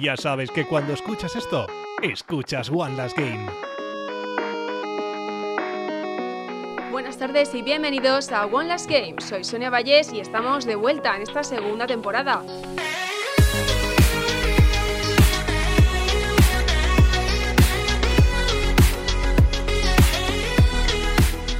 Ya sabes que cuando escuchas esto, escuchas One Last Game. Buenas tardes y bienvenidos a One Last Game. Soy Sonia Vallés y estamos de vuelta en esta segunda temporada.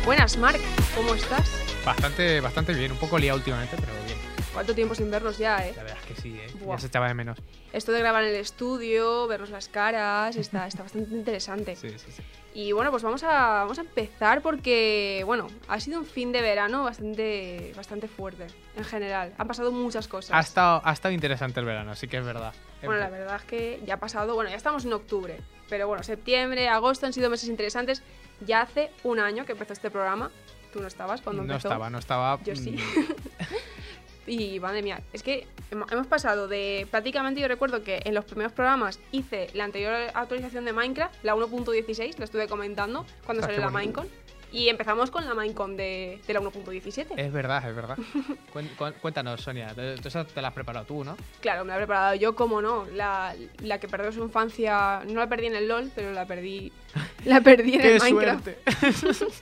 Buenas, Mark. ¿Cómo estás? Bastante, bastante bien, un poco liado últimamente, pero bien. ¿Cuánto tiempo sin vernos ya, eh? La verdad es que sí, ¿eh? Buah. ya se echaba de menos. Esto de grabar en el estudio, vernos las caras, está, está bastante interesante. Sí, sí, sí. Y bueno, pues vamos a, vamos a empezar porque, bueno, ha sido un fin de verano bastante, bastante fuerte en general. Han pasado muchas cosas. Ha estado, ha estado interesante el verano, sí que es verdad. Bueno, la verdad es que ya ha pasado, bueno, ya estamos en octubre, pero bueno, septiembre, agosto han sido meses interesantes. Ya hace un año que empezó este programa. Tú no estabas cuando No empezó. estaba, no estaba. Yo sí. y madre mía, es que hemo- hemos pasado de prácticamente yo recuerdo que en los primeros programas hice la anterior actualización de Minecraft, la 1.16, la estuve comentando cuando Ah, salió la. Minecon. Y empezamos con la Minecon de, de la 1.17. Es verdad, es verdad. Cuéntanos, Sonia, tú esa te la has preparado tú, ¿no? Claro, me la he preparado yo, como no. La, la que perdió su infancia, no la perdí en el LOL, pero la perdí, la perdí en el Minecraft.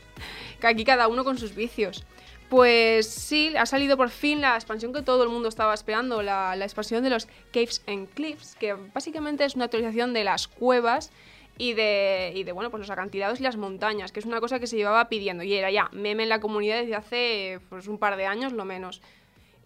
Que aquí cada uno con sus vicios. Pues sí, ha salido por fin la expansión que todo el mundo estaba esperando, la, expansión de los Caves and Cliffs, que básicamente es una actualización de las cuevas y de, y de bueno, pues los acantilados y las montañas, que es una cosa que se llevaba pidiendo y era ya meme en la comunidad desde hace pues, un par de años, lo menos.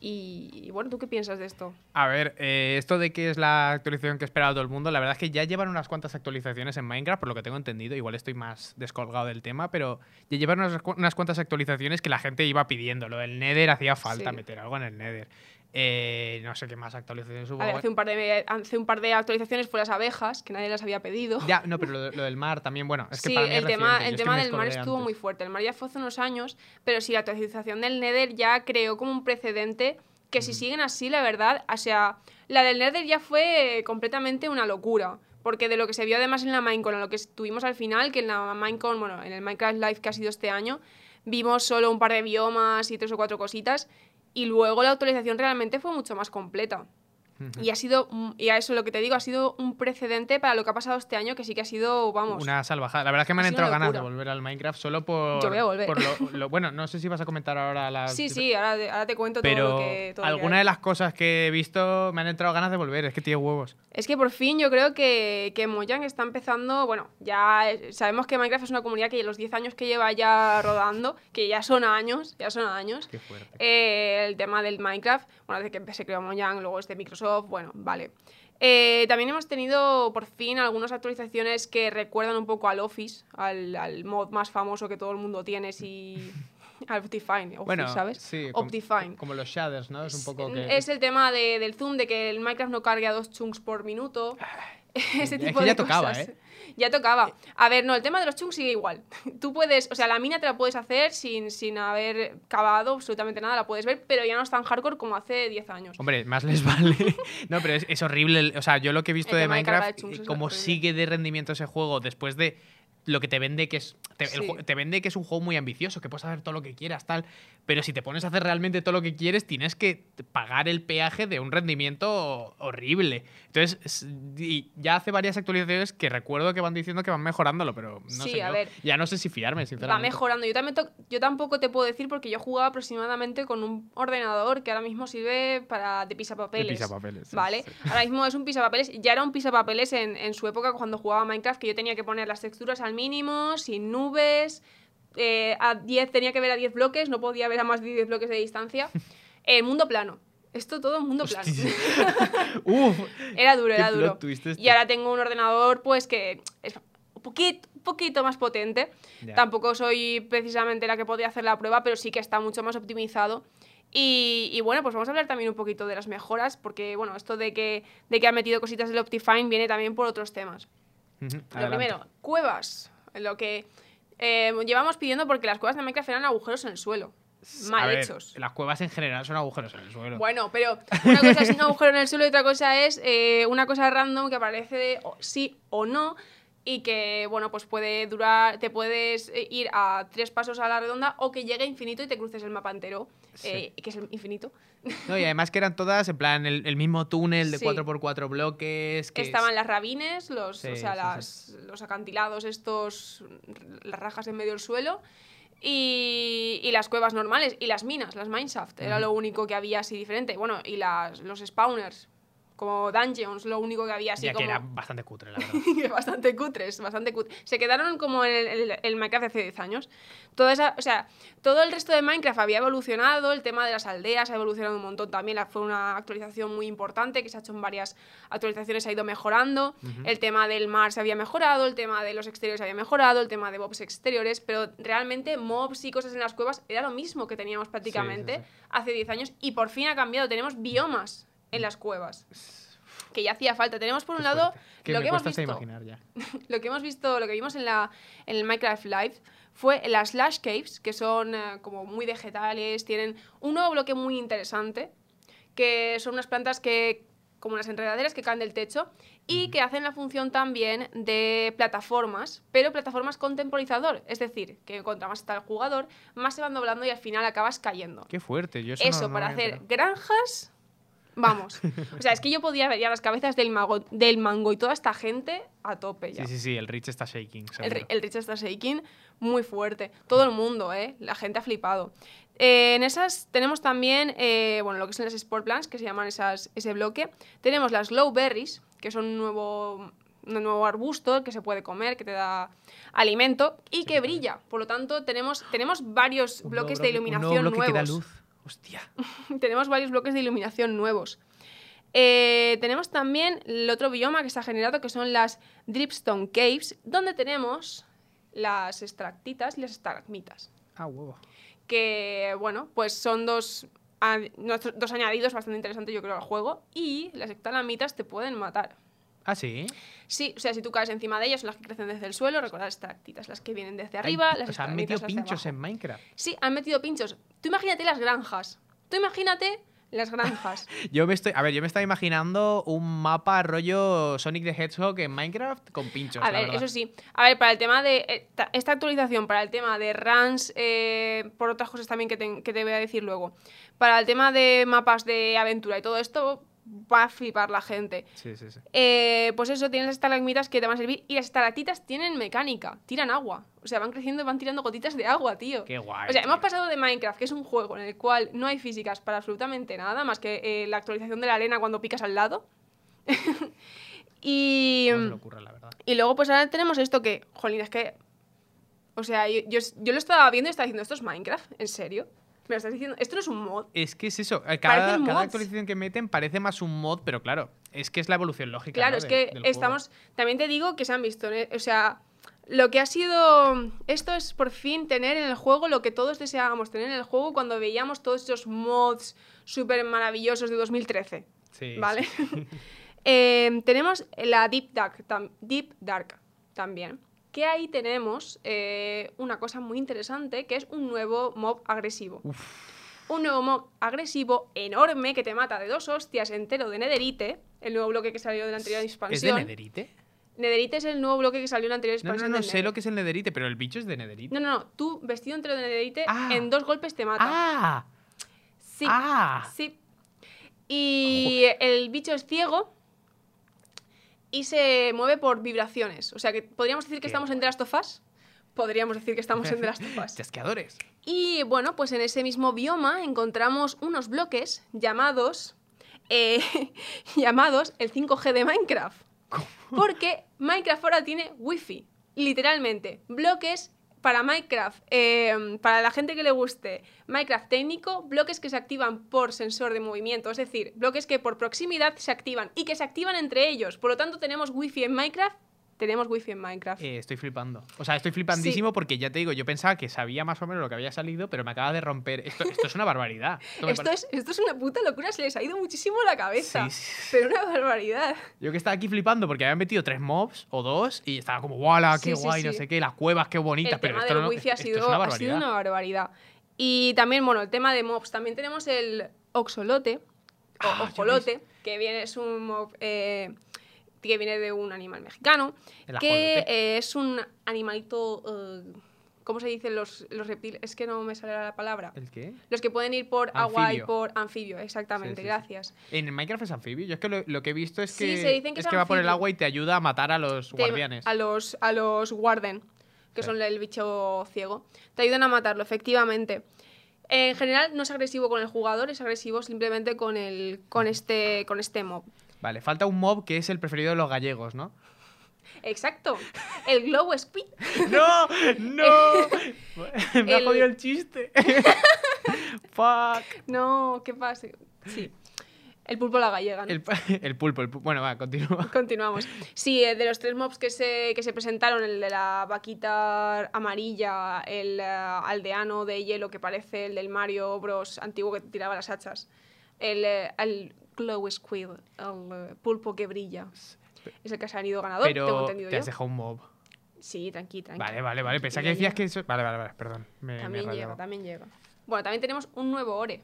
Y, y bueno, ¿tú qué piensas de esto? A ver, eh, esto de que es la actualización que esperaba todo el mundo, la verdad es que ya llevan unas cuantas actualizaciones en Minecraft, por lo que tengo entendido. Igual estoy más descolgado del tema, pero ya llevan unas, unas cuantas actualizaciones que la gente iba pidiendo. Lo del Nether hacía falta Sí. meter algo en el Nether. Eh, no sé qué más actualizaciones hubo. A ver, hace un, par de, hace un par de actualizaciones fue las abejas, que nadie las había pedido. Ya, no, pero lo, lo del mar también, bueno, es que sí, para mí es el tema, el tema del mar estuvo antes. muy fuerte. El mar ya fue hace unos años, pero sí, la actualización del Nether ya creó como un precedente que si siguen así, la verdad, o sea, la del Nether ya fue completamente una locura. Porque de lo que se vio además en la Minecon, a lo que tuvimos al final, que en la Minecon, bueno, en el Minecraft Live que ha sido este año, vimos solo un par de biomas y tres o cuatro cositas, y luego la actualización realmente fue mucho más completa. Y ha sido, y a eso lo que te digo, ha sido un precedente para lo que ha pasado este año, que sí que ha sido, vamos, Una salvajada. La verdad es que me Ha han entrado ganas de volver al Minecraft solo por. Yo voy a volver. por lo, lo- bueno, no sé si vas a comentar ahora las. Sí, sí, ahora, te- ahora te cuento todo Pero lo que. todo lo que alguna hay. de las cosas que he visto me han entrado ganas de volver. Es que tiene huevos. Es que por fin yo creo que, que Mojang está empezando. Bueno, ya sabemos que Minecraft es una comunidad que los 10 años que lleva ya rodando, que ya son años, ya son años. Qué fuerte. Eh, el tema del Minecraft, bueno, desde que se creó Mojang, luego es de Microsoft, bueno, vale. Eh, también hemos tenido por fin algunas actualizaciones que recuerdan un poco al Office, al, al mod más famoso que todo el mundo tiene, si. al Optifine, Office, bueno, ¿sabes? sí, Optifine. como los shaders, ¿no? Es un poco que. Es el tema de- del zoom, de que el Minecraft no cargue a dos chunks por minuto. Ese es tipo que de ya tocaba, cosas. ¿eh? Ya tocaba. A ver, no, el tema de los chunks sigue igual. Tú puedes, o sea, la mina te la puedes hacer sin, sin haber cavado absolutamente nada, la puedes ver, pero ya no es tan hardcore como hace 10 años. Hombre, más les vale. no, pero es, es horrible. el- O sea, yo lo que he visto El de de de Minecraft, chunks eh, horrible. sigue de rendimiento ese juego después de lo que te vende que es te, Sí. te vende que es un juego muy ambicioso que puedes hacer todo lo que quieras tal pero si te pones a hacer realmente todo lo que quieres tienes que pagar el peaje de un rendimiento horrible entonces es- y ya hace varias actualizaciones que recuerdo que van diciendo que van mejorándolo pero no Sí, sé a yo. ver. ya no sé si fiarme Va sinceramente mejorando. Yo, también yo tampoco te puedo decir porque yo jugaba aproximadamente con un ordenador que ahora mismo sirve para de pisapapeles. De pisapapeles, ¿Vale? sí. Ahora mismo es un pisapapeles. Ya era un pisapapeles en, en su época cuando jugaba Minecraft, que yo tenía que poner las texturas al mínimo, sin nubes. eh, a 10 tenía que ver a 10 bloques, no podía ver a más de 10 bloques de distancia. El mundo plano. Esto todo en mundo plano. Uf, Era duro, era duro. este. Y ahora tengo un ordenador, pues que es un poquito, un poquito más potente. Ya. Tampoco soy precisamente la que podría hacer la prueba, pero sí que está mucho más optimizado. Y, y bueno, pues vamos a hablar también un poquito de las mejoras, porque bueno, esto de que, de que ha metido cositas del Optifine viene también por otros temas. Lo primero, cuevas. Lo que eh, llevamos pidiendo porque las cuevas de Minecraft eran agujeros en el suelo. Mal ver, hechos. Las cuevas en general son agujeros en el suelo. Bueno, pero una cosa es un agujero en el suelo y otra cosa es eh, una cosa random que aparece de o- sí o no, y que, bueno, pues puede durar, te puedes eh, ir a tres pasos a la redonda o que llegue infinito y te cruces el mapa entero, Sí. eh, que es el infinito. No, y además que eran todas en plan el, el mismo túnel de Sí. 4x4 bloques. Que Estaban las rabines, los, Sí, o sea, las, los acantilados estos, las rajas en medio del suelo. Y, y las cuevas normales y las minas, las mineshaft, era Ujú. lo único que había así diferente. Bueno, y las, los spawners, como dungeons, lo único que había así ya como... que era bastante cutre, la verdad. bastante cutres, bastante cutres. Se quedaron como en el, el- el Minecraft de hace 10 años. Toda esa, o sea, todo el resto de Minecraft había evolucionado, el tema de las aldeas ha evolucionado un montón también, fue una actualización muy importante que se ha hecho en varias actualizaciones, ha ido mejorando. Ujú. El tema del mar se había mejorado, el tema de los exteriores se había mejorado, el tema de mobs exteriores, pero realmente mobs y cosas en las cuevas era lo mismo que teníamos prácticamente sí. hace 10 años y por fin ha cambiado, tenemos biomas en las cuevas. Que ya hacía falta. Tenemos por un lado fuerte. lo que hemos visto imaginar ya. lo que hemos visto, lo que vimos en, la, en el Minecraft Live fue las Slash Caves, que son eh, como muy vegetales, tienen un nuevo bloque muy interesante, que son unas plantas que como unas enredaderas que caen del techo y que hacen la función también de plataformas, pero plataformas con temporizador, es decir, que contra más está el jugador, más se van doblando y al final acabas cayendo. Qué fuerte. Yo eso, Eso, no- no para hacer granjas, vamos. O sea, es que yo podía ver ya las cabezas del, mago, del mango y toda esta gente a tope ya. Sí, sí, sí, el Rich está shaking. El, el Rich está shaking muy fuerte. Todo el mundo, ¿eh? La gente ha flipado. Eh, en esas tenemos también, eh, bueno, lo que son las Sport Plants, que se llaman esas, ese bloque. Tenemos las Low Berries, que son un nuevo, un nuevo arbusto que se puede comer, que te da alimento y que brilla. Por lo tanto, tenemos, tenemos varios Un bloques de un iluminación nuevo bloque que da nuevos. luz. Hostia. tenemos varios bloques de iluminación nuevos. Eh, tenemos también el otro bioma que se ha generado, que son las Dripstone Caves, donde tenemos las extractitas y las estalagmitas. Ah, huevo. Que, bueno, pues son dos, a- dos añadidos bastante interesantes, yo creo, al juego. Y las estalagmitas te pueden matar. Ah, sí. Sí, o sea, si tú caes encima de ellas, son las que crecen desde el suelo, recordad las estalactitas, las que vienen desde Ay, arriba, las o sea, han metido pinchos en Minecraft. Sí, han metido pinchos. Tú imagínate las granjas. Tú imagínate las granjas. Yo me estoy, a ver, yo me estaba imaginando un mapa rollo Sonic the Hedgehog en Minecraft con pinchos. A ver, eso sí. A ver, para el tema de. eh, ta- esta actualización, para el tema de runs, eh, por otras cosas también que te, que te voy a decir luego. Para el tema de mapas de aventura y todo esto, va a flipar la gente. Sí, sí, sí. Eh, pues eso, tienes estalagmitas que te van a servir. Y las estalactitas tienen mecánica, tiran agua. O sea, van creciendo y van tirando gotitas de agua, tío. Qué guay. O sea, hemos pasado de Minecraft, que es un juego en el cual no hay físicas para absolutamente nada, más que eh, la actualización de la arena cuando picas al lado. y. ¿Cómo se le ocurre, la verdad? Y luego, pues ahora tenemos esto que, jolín, es que. O sea, yo, yo, yo lo estaba viendo y estaba diciendo, ¿esto es Minecraft? ¿En serio? ¿Me lo estás diciendo? ¿Esto no es un mod? Es que es eso. eh, Cada, cada actualización que meten parece más un mod, pero claro, es que es la evolución lógica. Claro, ¿no? es de- que juego. estamos. También te digo que se han visto. ¿eh? O sea, lo que ha sido. Esto es por fin tener en el juego lo que todos deseábamos tener en el juego cuando veíamos todos esos mods súper maravillosos de 2013. Sí, ¿Vale? sí. Eh, tenemos la Deep Dark, Deep Dark también. Que ahí tenemos eh, una cosa muy interesante, que es un nuevo mob agresivo. Un nuevo mob agresivo enorme que te mata de dos hostias entero de Nederite, el nuevo bloque que salió de la anterior ¿Es de expansión. Nederite? Nederite es el nuevo bloque que salió en la anterior No, no, expansión. no, del sé lo que es el Nederite, pero el bicho es de Nederite. No, no, no. Tú, vestido entero de Nederite, Ah. en dos golpes te mata. ¡Ah! Sí. ¡Ah! Sí. Y el bicho es ciego y se mueve por vibraciones. O sea que podríamos decir que Qué estamos en The Last of Us. Podríamos decir que estamos en The Last of Us. Chasqueadores. Y bueno, pues en ese mismo bioma encontramos unos bloques llamados. eh, llamados el 5G de Minecraft. Porque Minecraft ahora tiene Wi-Fi. Literalmente. Bloques para Minecraft, eh, para la gente que le guste Minecraft técnico, bloques que se activan por sensor de movimiento, es decir, bloques que por proximidad se activan y que se activan entre ellos. Por lo tanto, tenemos Wi-Fi en Minecraft. Tenemos Wi-Fi en Minecraft. Eh, estoy flipando. O sea, estoy flipandísimo porque ya te digo, yo pensaba que sabía más o menos lo que había salido, pero me acaba de romper. Esto, esto es una barbaridad. Esto es, esto es una puta locura, se les ha ido muchísimo la cabeza. Sí, sí. Pero una barbaridad. Yo que estaba aquí flipando porque habían metido tres mobs o dos y estaba como, ¡wala! ¡Qué guay! No sé qué, las cuevas, qué bonitas. el pero tema esto del no, wifi ha sido, es una ha barbaridad. sido una barbaridad. Y también, bueno, el tema de mobs. También tenemos el oxolote, o Ah, ojolote, que viene, es un mob eh, que viene de un animal mexicano, El que eh, es un animalito, eh, ¿cómo se dicen los, los reptiles? Es que no me sale la palabra. ¿El qué? Los que pueden ir por agua y por anfibio, exactamente, Sí, sí, sí. gracias. En Minecraft es anfibio. Yo es que lo, lo que he visto es Sí, que, se dicen que es es que va por el agua y te ayuda a matar a los Te- guardianes. A los, a los Warden, que son el bicho ciego. Te ayudan a matarlo, efectivamente. En general no es agresivo con el jugador, es agresivo simplemente con el con este con este mob. Vale, falta un mob que es el preferido de los gallegos, ¿no? Exacto. El Glow Squid. ¡No! ¡No! Me ha jodido el chiste. Fuck. No, ¿qué pasa? Sí. El pulpo a la gallega, ¿no? El, el pulpo, el pulpo. Bueno, va, continúa. Continuamos. Sí, eh, de los tres mobs que se, que se presentaron, el de la vaquita amarilla, el eh, aldeano de hielo que parece el del Mario Bros. antiguo que tiraba las hachas, el, eh, el Glow Squid, el eh, pulpo que brilla. Es el que ha salido ganador, tengo entendido te yo. has dejado un mob. Sí, tranqui, tranqui. Vale, vale, vale. Pensaba que decías que eso... Vale, vale, vale. Perdón. Me, me También llega, también llega. Bueno, también tenemos un nuevo Ore.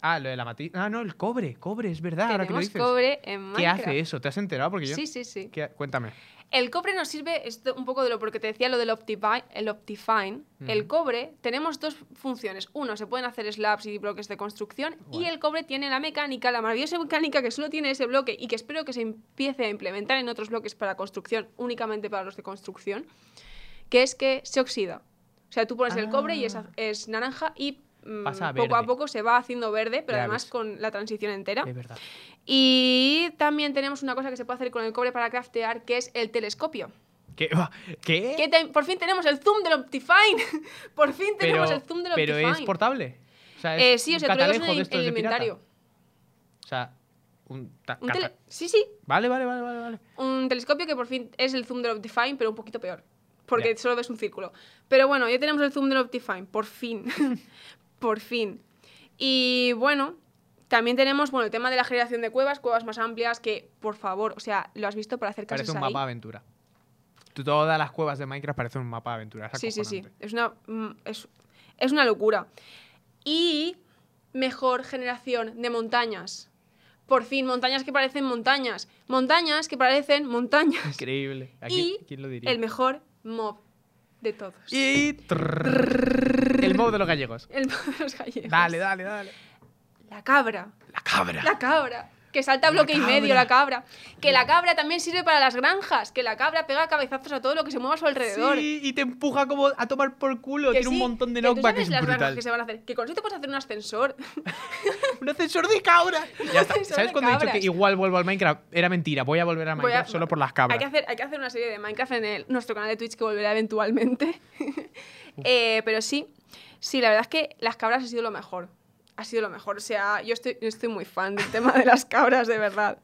Ah, lo de la matiz. Ah, no, el cobre. Cobre, es verdad. Ahora que lo dices. cobre en ¿Qué hace eso? ¿Te has enterado? Porque yo... Sí, sí, sí. ¿Qué ha- Cuéntame. El cobre nos sirve, esto un poco de lo porque te decía lo del Optifine. El, Optifine. el cobre, tenemos dos funciones. Uno, se pueden hacer slabs y bloques de construcción. Y el cobre tiene la mecánica, la maravillosa mecánica que solo tiene ese bloque y que espero que se empiece a implementar en otros bloques para construcción, únicamente para los de construcción, que es que se oxida. O sea, tú pones el cobre y es, Ah. es naranja y Pasa a poco a poco se va haciendo verde, pero Ya además ves. con la transición entera. Es verdad. Y también tenemos una cosa que se puede hacer con el cobre para craftear, que es el telescopio. ¿Qué? ¿Qué? Que te- por fin tenemos el zoom del Optifine. por fin tenemos el zoom del pero Optifine. es portable. O sea, es Eh, sí, o sea, tú lo en de el, inventario. O sea, un... tele- Sí, sí, Vale, vale, vale, vale, vale. un telescopio que por fin es el zoom del Optifine, pero un poquito peor. Porque solo ves un círculo. Pero bueno, ya tenemos el zoom del Optifine, por fin. por fin. Y bueno, también tenemos bueno, el tema de la generación de cuevas, cuevas más amplias, que por favor, o sea, lo has visto para hacer casas Parece un ahí. mapa de aventura. Todas las cuevas de Minecraft parecen un mapa de aventura. es Sí, sí, sí. Es una, mm, es, es una locura. Y mejor generación de montañas. Por fin, montañas que parecen montañas. Montañas que parecen montañas. Increíble. Aquí, Y ¿Quién lo diría? el mejor mob de todos. Y... trrrr, el mob de los gallegos. El mob de los gallegos. Dale, dale, dale. La cabra. La cabra. La cabra. Que salta bloque y medio la cabra. Que la cabra también sirve para las granjas. Que la cabra pega cabezazos a todo lo que se mueva a su alrededor. Sí, y te empuja como a tomar por culo. Que Tiene un montón de knockback. sabes Es las granjas brutal. que se van a hacer. Que con eso te puedes hacer un ascensor. Un ascensor de cabra. Ya está. ¿Sabes cuando he dicho que cabras. igual vuelvo al Minecraft? Era mentira. Voy a volver a Minecraft solo por las cabras. Hay que, hacer, hay que hacer una serie de Minecraft en el- nuestro canal de Twitch que volverá eventualmente. Eh, pero sí, sí, la verdad es que las cabras ha sido lo mejor. Ha sido lo mejor. O sea, yo estoy, yo estoy muy fan del tema de las cabras, de verdad.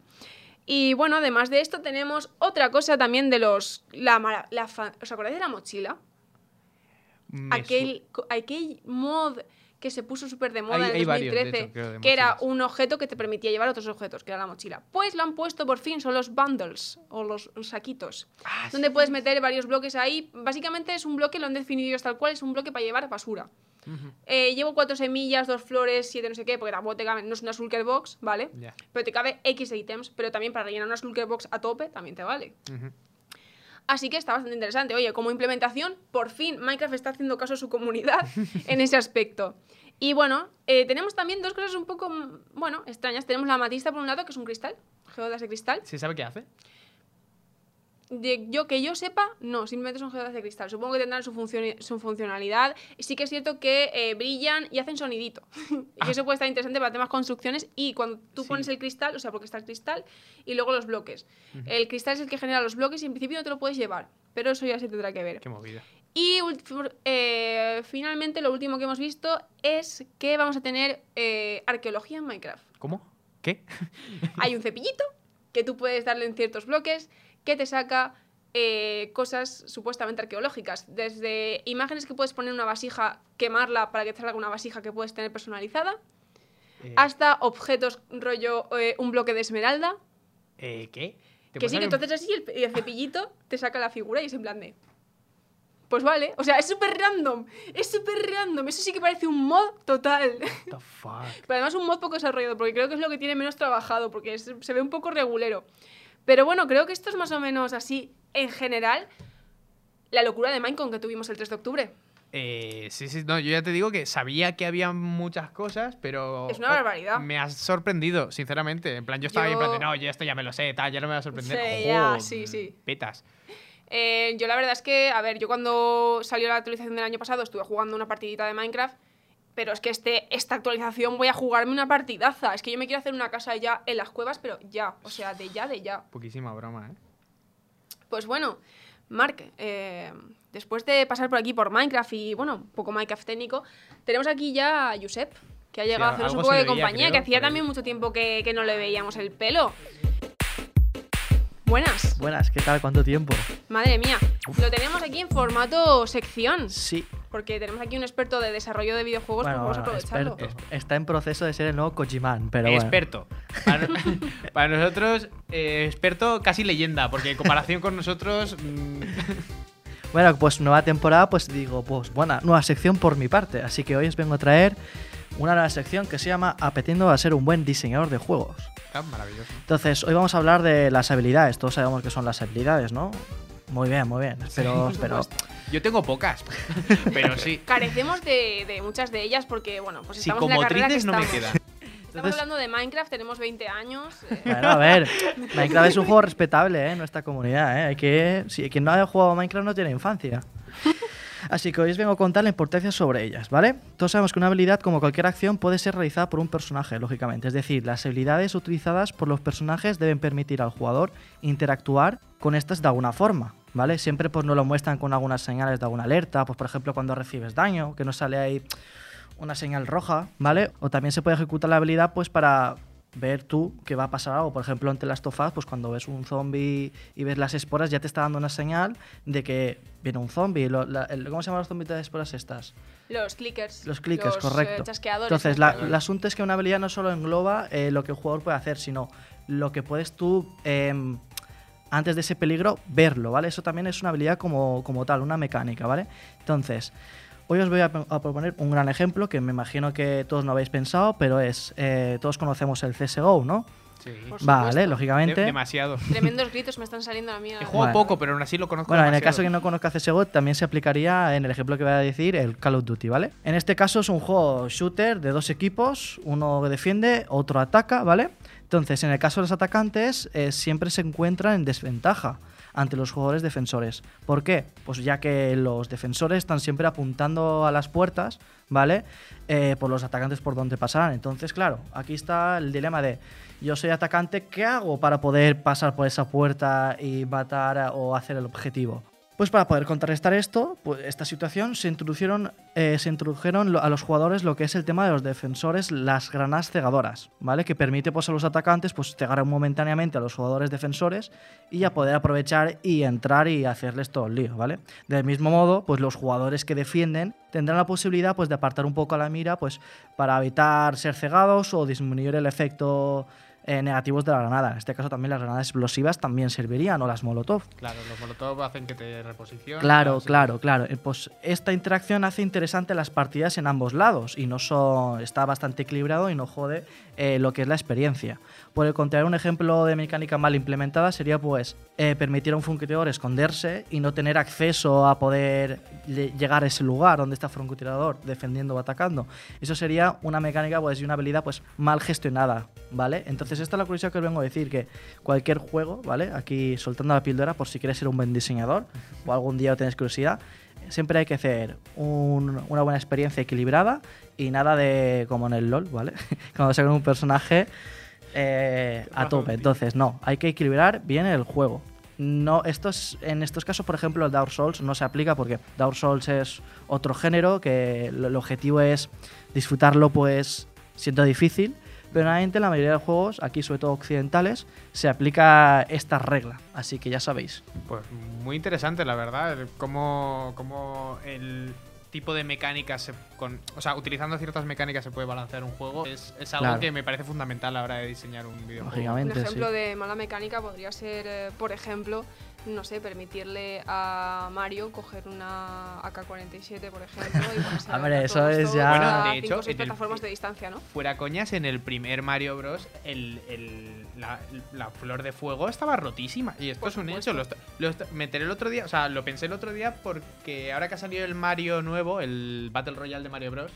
Y bueno, además de esto, tenemos otra cosa también de los. La, la ¿Os acordáis de la mochila? Me aquel, aquel mod que se puso súper de moda Hay- en el varios, de 2013, hecho, creo, de que era un objeto que te permitía llevar otros objetos, que era la mochila. Pues lo han puesto por fin, son los bundles o los saquitos, Ah, sí. donde puedes meter varios bloques ahí. Básicamente es un bloque, lo han definido ellos tal cual, es un bloque para llevar basura. Eh, llevo cuatro semillas, dos flores, siete no sé qué, porque tampoco te caben, no es una shulker box, ¿vale? Pero te cabe X ítems, pero también para rellenar una shulker box a tope también te vale. Así que está bastante interesante. Oye, como implementación, por fin Minecraft está haciendo caso a su comunidad en ese aspecto. Y bueno, eh, tenemos también dos cosas un poco, mm, bueno, extrañas. Tenemos la amatista por un lado, que es un cristal, geodas de cristal. ¿Se sabe qué hace? De, yo que yo sepa, no, simplemente son geodas de cristal. Supongo que tendrán su, su funcionalidad. Sí que es cierto que eh, brillan y hacen sonidito. y eso puede estar interesante para temas construcciones. Y cuando tú Sí. pones el cristal, o sea, porque está el cristal y luego los bloques. El cristal es el que genera los bloques y en principio no te lo puedes llevar. Pero eso ya se tendrá que ver. Qué movida. Y eh, finalmente lo último que hemos visto es que vamos a tener eh, arqueología en Minecraft. ¿Cómo? ¿Qué? Hay un cepillito que tú puedes darle en ciertos bloques que te saca eh, cosas supuestamente arqueológicas. Desde imágenes que puedes poner en una vasija, quemarla para que te salga una vasija que puedes tener personalizada, Eh, hasta objetos rollo eh, un bloque de esmeralda. eh, ¿Qué? ¿Te Que sí, que entonces así el, el cepillito te saca la figura y es en plan de... Pues vale, o sea, es súper random, es súper random, eso sí que parece un mod total. The fuck. Pero además un mod poco desarrollado, porque creo que es lo que tiene menos trabajado, porque es- se ve un poco regulero. Pero bueno, creo que esto es más o menos así, en general, la locura de Minecon que tuvimos el 3 de octubre. Eh, sí, sí, no, yo ya te digo que sabía que había muchas cosas, pero. Es una barbaridad. Me has sorprendido, sinceramente. En plan, yo estaba ahí en plan de, Yo- no, yo esto ya me lo sé, tal, ya no me va a sorprender. Sí, ya, sí, sí. Petas. Eh, yo la verdad es que, a ver, yo cuando salió la actualización del año pasado estuve jugando una partidita de Minecraft, pero es que este, esta actualización voy a jugarme una partidaza. Es que yo me quiero hacer una casa ya en las cuevas, pero ya, o sea, de ya, de ya. Poquísima broma, ¿eh? Pues bueno, Mark, eh, después de pasar por aquí por Minecraft y, bueno, un poco Minecraft técnico, tenemos aquí ya a Josep, que ha llegado a hacernos un poco de veía, compañía, creo, que hacía también mucho tiempo que, que no le veíamos el pelo. Buenas. Buenas, ¿qué tal? ¿Cuánto tiempo? Madre mía, lo tenemos aquí en formato sección, Sí. porque tenemos aquí un experto de desarrollo de videojuegos, pues vamos a aprovecharlo. experto. Está en proceso de ser el nuevo Kojiman, pero bueno. experto. Para, para nosotros, eh, experto casi leyenda, porque en comparación con nosotros. mm, Bueno, pues nueva temporada, pues digo, pues buena, nueva sección por mi parte. Así que hoy os vengo a traer una nueva sección que se llama Apetiendo a ser un buen diseñador de juegos. Ah, maravilloso. Entonces, hoy vamos a hablar de las habilidades. Todos sabemos que son las habilidades, ¿no? Muy bien, muy bien. Pero, pero Yo tengo pocas, pero sí. Carecemos de, de muchas de ellas porque, bueno, pues estamos en la carrera que Psicomotrices no me estamos. quedan. Estamos Entonces- hablando de Minecraft, tenemos 20 años. eh, Bueno, a ver, Minecraft es un juego respetable ¿eh? en nuestra comunidad. ¿eh? Hay que, si quien no haya jugado a Minecraft no tiene infancia. Así que hoy os vengo a contar la importancia sobre ellas, ¿vale? Todos sabemos que una habilidad, como cualquier acción, puede ser realizada por un personaje, lógicamente. Es decir, las habilidades utilizadas por los personajes deben permitir al jugador interactuar con estas de alguna forma, ¿vale? Siempre pues nos lo muestran con algunas señales de alguna alerta, pues por ejemplo cuando recibes daño, que no sale ahí una señal roja, ¿vale? O también se puede ejecutar la habilidad pues para ver tú que va a pasar algo. Por ejemplo, ante las tofas, pues cuando ves un zombie y ves las esporas, ya te está dando una señal de que viene un zombie. ¿Cómo se llaman los zombies de esporas estas? los clickers. Los clickers, los, correcto. eh, chasqueadores. Entonces, la- el asunto es que una habilidad no solo engloba eh, lo que el jugador puede hacer, sino lo que puedes tú, em, antes de ese peligro, verlo, ¿vale? Eso también es una habilidad como, como tal, una mecánica, ¿vale? Entonces, hoy os voy a, a proponer un gran ejemplo que me imagino que todos no habéis pensado, pero es, eh, todos conocemos el CSGO, ¿no? Sí. Por Vale, lógicamente. De- demasiado. Tremendos gritos me están saliendo a mí. Bueno. poco, pero aún así lo conozco Bueno, en el caso que no conozca CSGO, también se aplicaría en el ejemplo que voy a decir, el Call of Duty, ¿vale? En este caso es un juego shooter de dos equipos, uno defiende, otro ataca, ¿vale? Entonces, en el caso de los atacantes, eh, siempre se encuentran en desventaja ante los jugadores defensores. ¿Por qué? Pues ya que los defensores están siempre apuntando a las puertas, ¿vale? Eh, por los atacantes por donde pasarán. Entonces, claro, aquí está el dilema de yo soy atacante, ¿qué hago para poder pasar por esa puerta y matar o hacer el objetivo? Pues para poder contrarrestar esto, pues esta situación, se introdujeron, eh, se introdujeron a los jugadores lo que es el tema de los defensores, las granadas cegadoras, ¿vale? Que permite pues, a los atacantes pues, cegar momentáneamente a los jugadores defensores y a poder aprovechar y entrar y hacerles todo el lío, ¿vale? Del mismo modo, pues los jugadores que defienden tendrán la posibilidad pues, de apartar un poco la mira pues, para evitar ser cegados o disminuir el efecto eh, negativos de la granada. En este caso también las granadas explosivas también servirían o las molotov. Claro, los molotov hacen que te reposiciones. Claro, claro, claro. Eh, Pues esta interacción hace interesante las partidas en ambos lados y no son, está bastante equilibrado y no jode eh, lo que es la experiencia. Por el contrario, un ejemplo de mecánica mal implementada sería pues eh, permitir a un francotirador esconderse y no tener acceso a poder lle- llegar a ese lugar donde está el francotirador defendiendo o atacando. Eso sería una mecánica pues y una habilidad pues mal gestionada, ¿vale? Entonces esta es la curiosidad que os vengo a decir que cualquier juego, ¿vale? Aquí soltando la píldora por si quieres ser un buen diseñador o algún día tenéis curiosidad, siempre hay que hacer un- una buena experiencia equilibrada y nada de como en el LOL, ¿vale? Cuando sacan un personaje eh, a tope. Entonces, no, hay que equilibrar bien el juego. No, estos, en estos casos, por ejemplo, el Dark Souls no se aplica porque Dark Souls es otro género que el el objetivo es disfrutarlo pues siendo difícil, pero normalmente en la mayoría de juegos, aquí sobre todo occidentales, se aplica esta regla, así que ya sabéis. Pues muy interesante, la verdad. Cómo, cómo el tipo de mecánicas, se- con, o sea, utilizando ciertas mecánicas se puede balancear un juego. Es, es algo Claro. que me parece fundamental a la hora de diseñar un videojuego. Lógicamente. Un ejemplo sí. de mala mecánica podría ser, eh, por ejemplo, no sé, permitirle a Mario coger una AK-47, por ejemplo, y ponerse a Hombre, eso es ya- Bueno, de hecho, el- plataformas de distancia, ¿no? Fuera coñas, en el primer Mario Bros. El, el- la, la flor de fuego estaba rotísima. Y esto Por es un supuesto. hecho. Lo, est- lo est- me enteré el otro día, o sea, lo pensé el otro día porque ahora que ha salido el Mario nuevo, el Battle Royale de Mario Bros.,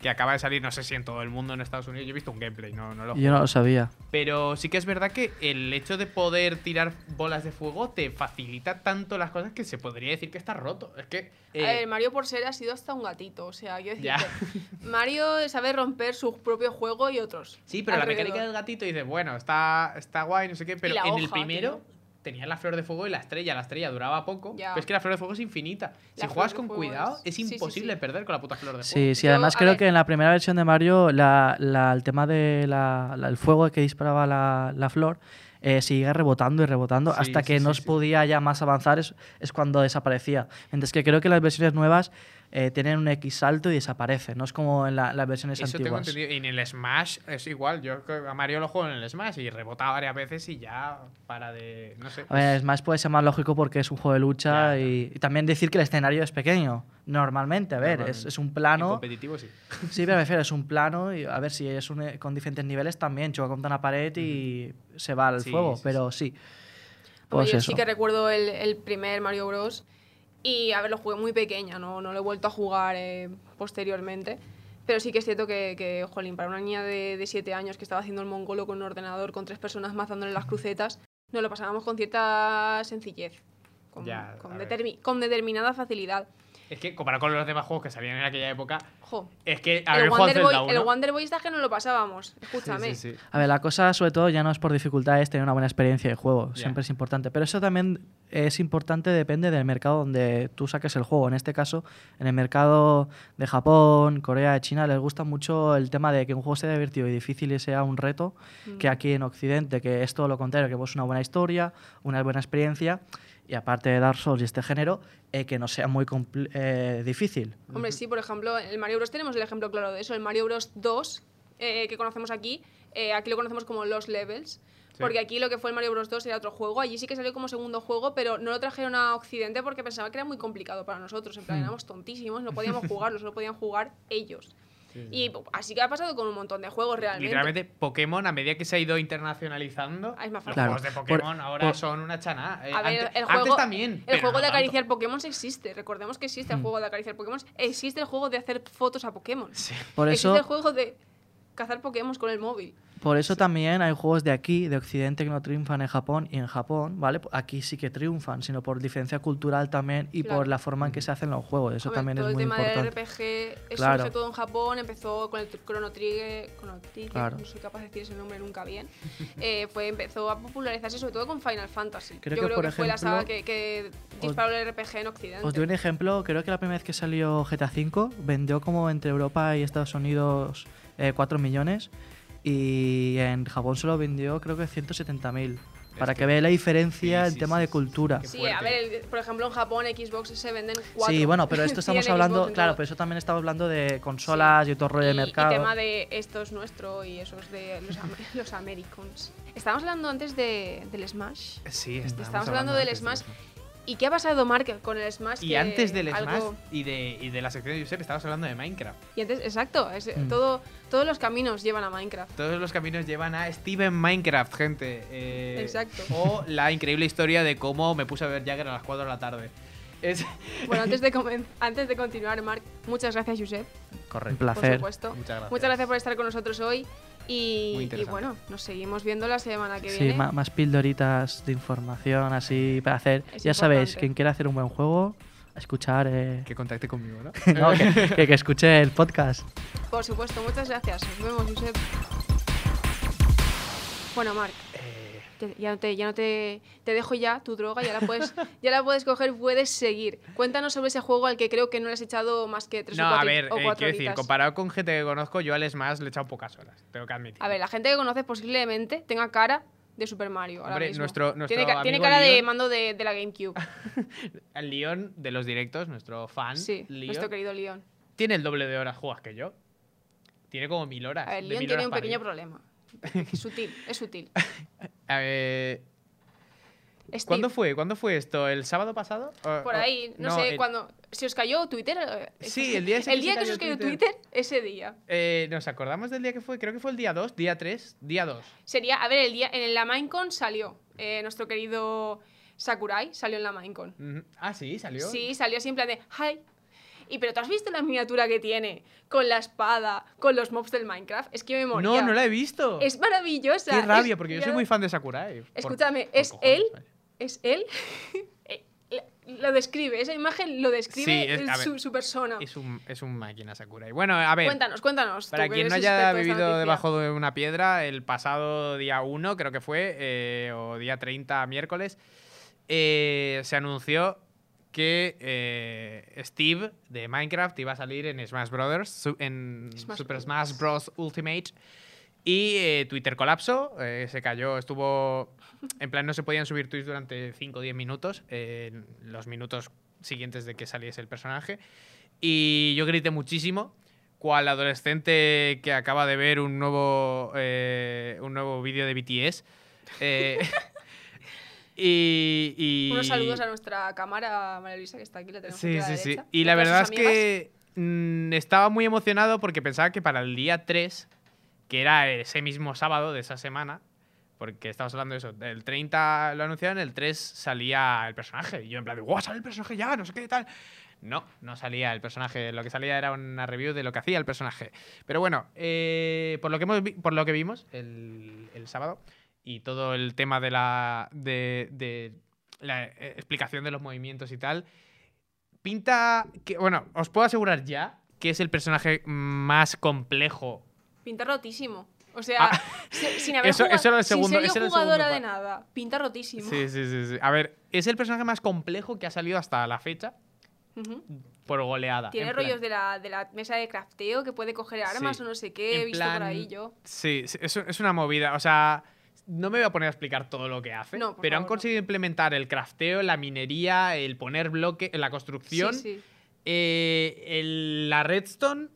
que acaba de salir, no sé si en todo el mundo en Estados Unidos, yo he visto un gameplay, no, no lo Yo no lo sabía. Pero sí que es verdad que el hecho de poder tirar bolas de fuego te facilita tanto las cosas que se podría decir que está roto. Es que. eh, A ver, Mario por ser ha sido hasta un gatito, o sea, quiero decirte, Mario sabe romper su propio juego y otros. sí, pero la alrededor. mecánica del gatito dice, bueno, está, está guay, no sé qué, pero la en el hoja, primero tío. tenía la flor de fuego y la estrella. La estrella duraba poco, Ya. pero es que la flor de fuego es infinita. La si juegas de con cuidado, es- es, sí, sí, imposible sí. perder con la puta flor de fuego. Sí, sí, además a creo ver. que en la primera versión de Mario la, la- el tema de la, la- el fuego que disparaba la, la flor eh, sigue rebotando y rebotando Sí, hasta que sí, no se podía ya más avanzar, es, es cuando desaparecía. Mientras que creo que las versiones nuevas eh, tienen un X salto y desaparece, no es como en la- las versiones Eso tengo antiguas. entendido. Y en el Smash es igual. Yo a Mario lo juego en el Smash y rebota varias veces y ya para de. No sé. A ver, Smash puede ser más lógico porque es un juego de lucha Ya, y, y también decir que el escenario es pequeño. Normalmente, a ver, es, Normalmente. es un En plano. competitivo sí. Sí, pero me refiero, es un plano y a ver si es un- con diferentes niveles también, choca contra una pared y se va al Sí, fuego, sí, pero sí. Hombre, Pues yo eso. sí que recuerdo el, el primer Mario Bros. Y a ver, lo jugué muy pequeña, no, no lo he vuelto a jugar eh, posteriormente. Pero sí que es cierto que, que, jolín, para una niña de 7 años que estaba haciendo el mongolo con un ordenador, con tres personas más dándole las crucetas, nos lo pasábamos con cierta sencillez, con, Ya, con determinada facilidad. Es que comparado con los demás juegos que salían en aquella época, Jo, es que haber el jugado Wonder, Boy, el 1. Wonder Boy está que no lo pasábamos, escúchame. Sí, sí, sí. A ver, la cosa sobre todo ya no es por dificultad, es tener una buena experiencia de juego, siempre es importante. Pero eso también es importante, depende del mercado donde tú saques el juego. En este caso, en el mercado de Japón, Corea, China, les gusta mucho el tema de que un juego sea divertido y difícil y sea un reto, que Mm. aquí en Occidente, que es todo lo contrario, que es una buena historia, una buena experiencia. Y aparte de Dark Souls y este género, eh, que no sea muy eh, difícil. Hombre, sí, por ejemplo, en el Mario Bros. tenemos el ejemplo claro de eso. El Mario Bros. 2, eh, que conocemos aquí, aquí lo conocemos como Los Levels. Porque aquí lo que fue el Mario Bros. 2 era otro juego. Allí sí que salió como segundo juego, pero no lo trajeron a Occidente porque pensaba que era muy complicado para nosotros. En plan, Hmm. éramos tontísimos, no podíamos jugarlo, solo podían jugar ellos. Y así que ha pasado con un montón de juegos realmente. Literalmente, Pokémon, a medida que se ha ido internacionalizando, Ah, es más los fácil. Claro, juegos de por- Pokémon ahora por- son una chana. Eh, A ver, antes, el antes juego, también. el juego no de tanto. acariciar Pokémon existe. Recordemos que existe el juego de acariciar Pokémon. Existe el juego de hacer fotos a Pokémon. Por existe eso, el juego de cazar Pokémon con el móvil. Por eso también hay juegos de aquí, de Occidente, que no triunfan en Japón y en Japón, ¿vale? Aquí sí que triunfan, sino por diferencia cultural también y Claro. por la forma en que se hacen los juegos. Eso Hombre, también todo es el muy tema importante. del RPG eso Claro. surge todo en Japón, empezó con el Chrono Trigger, Chrono Trigger, Claro. no soy capaz de decir ese nombre nunca bien. Eh, fue, empezó a popularizarse sobre todo con Final Fantasy. Creo Yo que, creo por que fue la saga ejemplo, que, que disparó el RPG en Occidente. Os doy un ejemplo, creo que la primera vez que salió GTA V vendió como entre Europa y Estados Unidos eh, 4 millones y en Japón solo vendió creo que 170.000. Para que- que veáis la diferencia Sí, el sí, tema sí, de cultura. Sí, a ver, el- por ejemplo en Japón Xbox se venden cuatro. Sí, bueno, pero esto estamos hablando, Xbox en claro, pero eso también estamos hablando de consolas y otro rollo de mercado. Y tema de esto es nuestro y eso es de los, am- los Americans. Estábamos hablando antes de, del Smash. Sí, Estamos hablando del de Smash. ¿Y qué ha pasado, Mark, con el Smash? Y que antes del algo- Smash y de, y de la sección de Josep, estabas hablando de Minecraft. Y antes, exacto, es- Mm. todo, todos los caminos llevan a Minecraft. Todos los caminos llevan a Steven Minecraft, gente. Eh, Exacto. O la increíble historia de cómo me puse a ver Jagger a las 4 de la tarde. Es, Bueno, antes de, antes de continuar, Marc, muchas gracias, Josep, Un correcto. por placer. supuesto. Muchas gracias. Muchas gracias por estar con nosotros hoy. Y, bueno, nos seguimos viendo la semana que Sí, viene. ma- más pildoritas de información así para hacer. Es ya sabéis, importante. quien quiera hacer un buen juego, escuchar. eh, Que contacte conmigo, ¿no? no, que, que- que escuche el podcast. Por supuesto, muchas gracias. Nos vemos, Josep. Bueno, Marc, ya no, te, ya no te, te dejo ya tu droga, ya la puedes, ya la puedes coger, puedes seguir. Cuéntanos sobre ese juego al que creo que no le has echado más que tres no, o a cuatro, ver, o eh, quiero decir, comparado con gente que conozco, yo al Smash le he echado pocas horas, tengo que admitir. A ver, la gente que conoces posiblemente tenga cara de Super Mario. Ahora Hombre, mismo. nuestro- nuestro tiene, cara de mando de, de la GameCube. El Leon de los directos, nuestro fan, Sí, Leon, nuestro querido Leon. tiene el doble de horas jugas que yo. Tiene como mil horas. A ver, mil tiene un pequeño problema. Es sutil, es sutil. A ver, ¿Cuándo fue? ¿Cuándo fue esto? ¿El sábado pasado? O- Por ahí, no, sé, el- cuando... ¿Se os cayó Twitter? eh, Sí, el día ese El que se día que se os cayó Twitter. Twitter, ese día. eh, ¿Nos acordamos del día que fue? Creo que fue el día 2, día 3, día 2. Sería, a ver, el día en la Minecon salió eh, nuestro querido Sakurai, salió en la Minecon. Ah, sí, salió. Sí, salió así en plan de hi. Y pero tú has visto la miniatura que tiene con la espada, con los mobs del Minecraft? Es que me moría. No, no la he visto. Es maravillosa. Qué rabia, es- porque yo soy muy fan de Sakurai. Escúchame, por es cojones, él, es él. Eh, lo describe, esa imagen lo describe Sí, es- el- a ver, su, su persona. Es un, es un máquina Sakurai. Bueno, a ver. Cuéntanos, cuéntanos. Para quien no haya vivido debajo de una piedra, el pasado día 1, creo que fue, eh, o día 30, miércoles, eh, se anunció que eh, Steve de Minecraft iba a salir en Smash Brothers, en Smash Super Bros. Smash Bros. Ultimate. Y eh, Twitter colapsó, eh, se cayó, estuvo. En plan, no se podían subir tweets durante 5 o 10 minutos, en los minutos siguientes de que saliese el personaje. Y yo grité muchísimo, cual adolescente que acaba de ver un nuevo, un nuevo vídeo de BTS. Y, y- Unos saludos a nuestra cámara, María Luisa, que está aquí, la tenemos aquí Sí, a la sí, sí. Y a la verdad es que mm, estaba muy emocionado porque pensaba que para el día 3, que era ese mismo sábado de esa semana, porque estamos hablando de eso, el 30 lo anunciaron, el 3 salía el personaje. Y yo en plan de, ¡guau, sale el personaje ya! No sé qué tal. No, no salía el personaje. Lo que salía era una review de lo que hacía el personaje. Pero bueno, eh, por, lo que hemos por lo que vimos el, el sábado y todo el tema de la, de, de la eh, explicación de los movimientos y tal, pinta que, bueno, os puedo asegurar ya que es el personaje más complejo. Pinta rotísimo. O sea, Ah. si- sin haber Eso- jugado- eso era el sin segundo- ser yo jugadora de nada, pinta rotísimo. Sí, sí, sí, sí. A ver, es el personaje más complejo que ha salido hasta la fecha por goleada. Tiene rollos de la, de la mesa de crafteo que puede coger armas Sí. o no sé qué, he visto por ahí yo. Sí, sí, es, es una movida. O sea, no me voy a poner a explicar todo lo que hace, No, pero han no. conseguido implementar el crafteo, la minería, el poner bloque, la construcción, Sí, sí. eh, el- la redstone